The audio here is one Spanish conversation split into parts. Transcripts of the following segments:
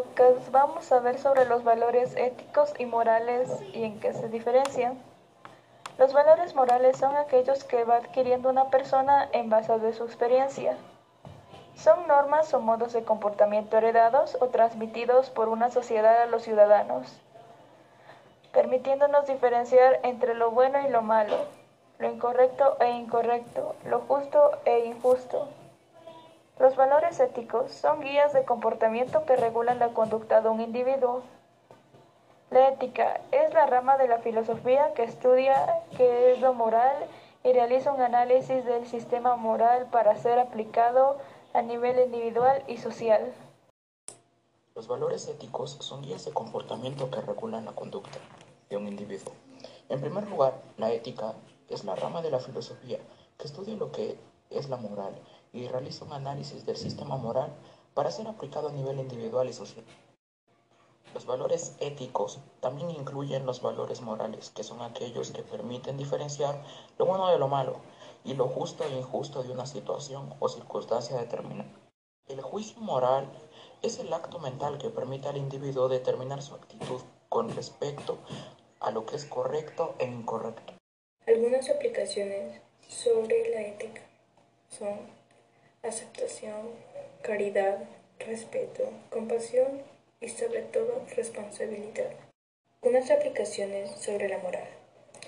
podcast vamos a ver sobre los valores éticos y morales y en qué se diferencian. Los valores morales son aquellos que va adquiriendo una persona en base a su experiencia. Son normas o modos de comportamiento heredados o transmitidos por una sociedad a los ciudadanos, permitiéndonos diferenciar entre lo bueno y lo malo, lo incorrecto e incorrecto, lo justo e injusto. Los valores éticos son guías de comportamiento que regulan la conducta de un individuo. La ética es la rama de la filosofía que estudia qué es lo moral y realiza un análisis del sistema moral para ser aplicado a nivel individual y social. Los valores éticos son guías de comportamiento que regulan la conducta de un individuo. En primer lugar, la ética es la rama de la filosofía que estudia lo que es la moral y realiza un análisis del sistema moral para ser aplicado a nivel individual y social. Los valores éticos también incluyen los valores morales, que son aquellos que permiten diferenciar lo bueno de lo malo y lo justo e injusto de una situación o circunstancia determinada. El juicio moral es el acto mental que permite al individuo determinar su actitud con respecto a lo que es correcto e incorrecto. Algunas aplicaciones ética son aceptación, caridad, respeto, compasión y sobre todo responsabilidad. Unas aplicaciones sobre la moral.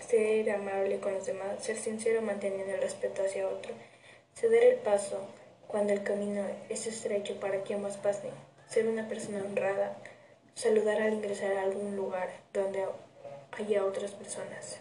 Ser amable con los demás, ser sincero manteniendo el respeto hacia otro, ceder el paso cuando el camino es estrecho para que ambos pasen, ser una persona honrada, saludar al ingresar a algún lugar donde haya otras personas.